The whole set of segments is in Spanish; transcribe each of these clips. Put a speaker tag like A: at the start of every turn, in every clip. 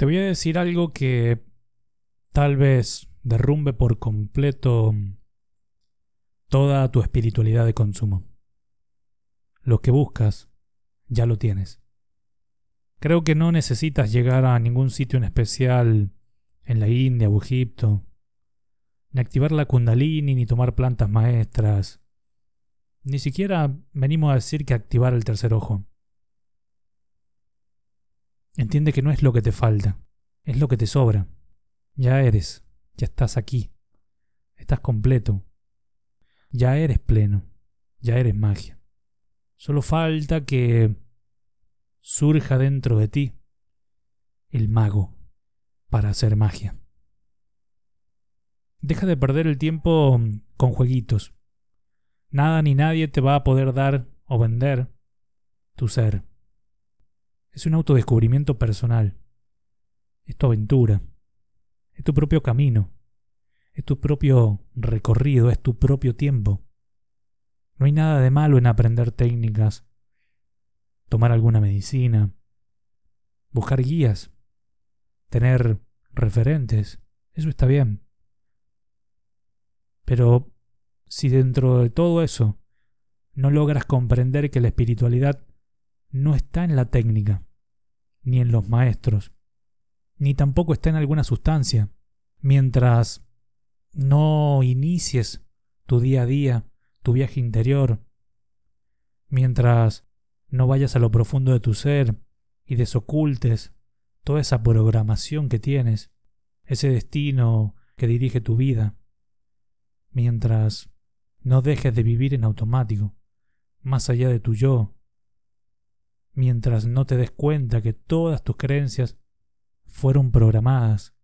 A: Te voy a decir algo que tal vez derrumbe por completo toda tu espiritualidad de consumo. Lo que buscas, ya lo tienes. Creo que no necesitas llegar a ningún sitio en especial en la India o Egipto, ni activar la kundalini, ni tomar plantas maestras. Ni siquiera venimos a decir que activar el tercer ojo. Entiende que no es lo que te falta, es lo que te sobra. Ya eres, ya estás aquí, estás completo, ya eres pleno, ya eres magia. Solo falta que surja dentro de ti el mago para hacer magia. Deja de perder el tiempo con jueguitos. Nada ni nadie te va a poder dar o vender tu ser. Es un autodescubrimiento personal. Es tu aventura. Es tu propio camino. Es tu propio recorrido. Es tu propio tiempo. No hay nada de malo en aprender técnicas, tomar alguna medicina, buscar guías, tener referentes. Eso está bien. Pero si dentro de todo eso no logras comprender que la espiritualidad no está en la técnica, ni en los maestros, ni tampoco está en alguna sustancia, mientras no inicies tu día a día, tu viaje interior, mientras no vayas a lo profundo de tu ser y desocultes toda esa programación que tienes, ese destino que dirige tu vida, mientras no dejes de vivir en automático, más allá de tu yo, mientras no te des cuenta que todas tus creencias fueron programadas,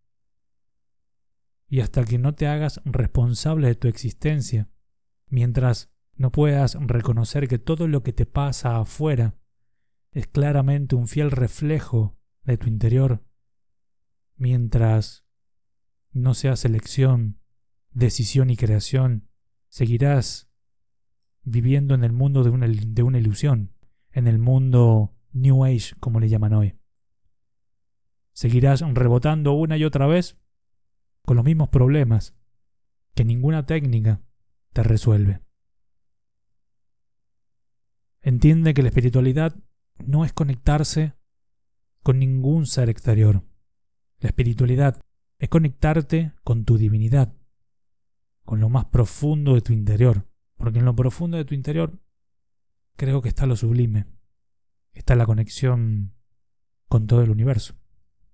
A: y hasta que no te hagas responsable de tu existencia, mientras no puedas reconocer que todo lo que te pasa afuera es claramente un fiel reflejo de tu interior, mientras no seas elección, decisión y creación, seguirás viviendo en el mundo de una, de una ilusión, en el mundo New Age, como le llaman hoy. Seguirás rebotando una y otra vez con los mismos problemas que ninguna técnica te resuelve. Entiende que la espiritualidad no es conectarse con ningún ser exterior. La espiritualidad es conectarte con tu divinidad, con lo más profundo de tu interior, porque en lo profundo de tu interior creo que está lo sublime, está la conexión con todo el universo.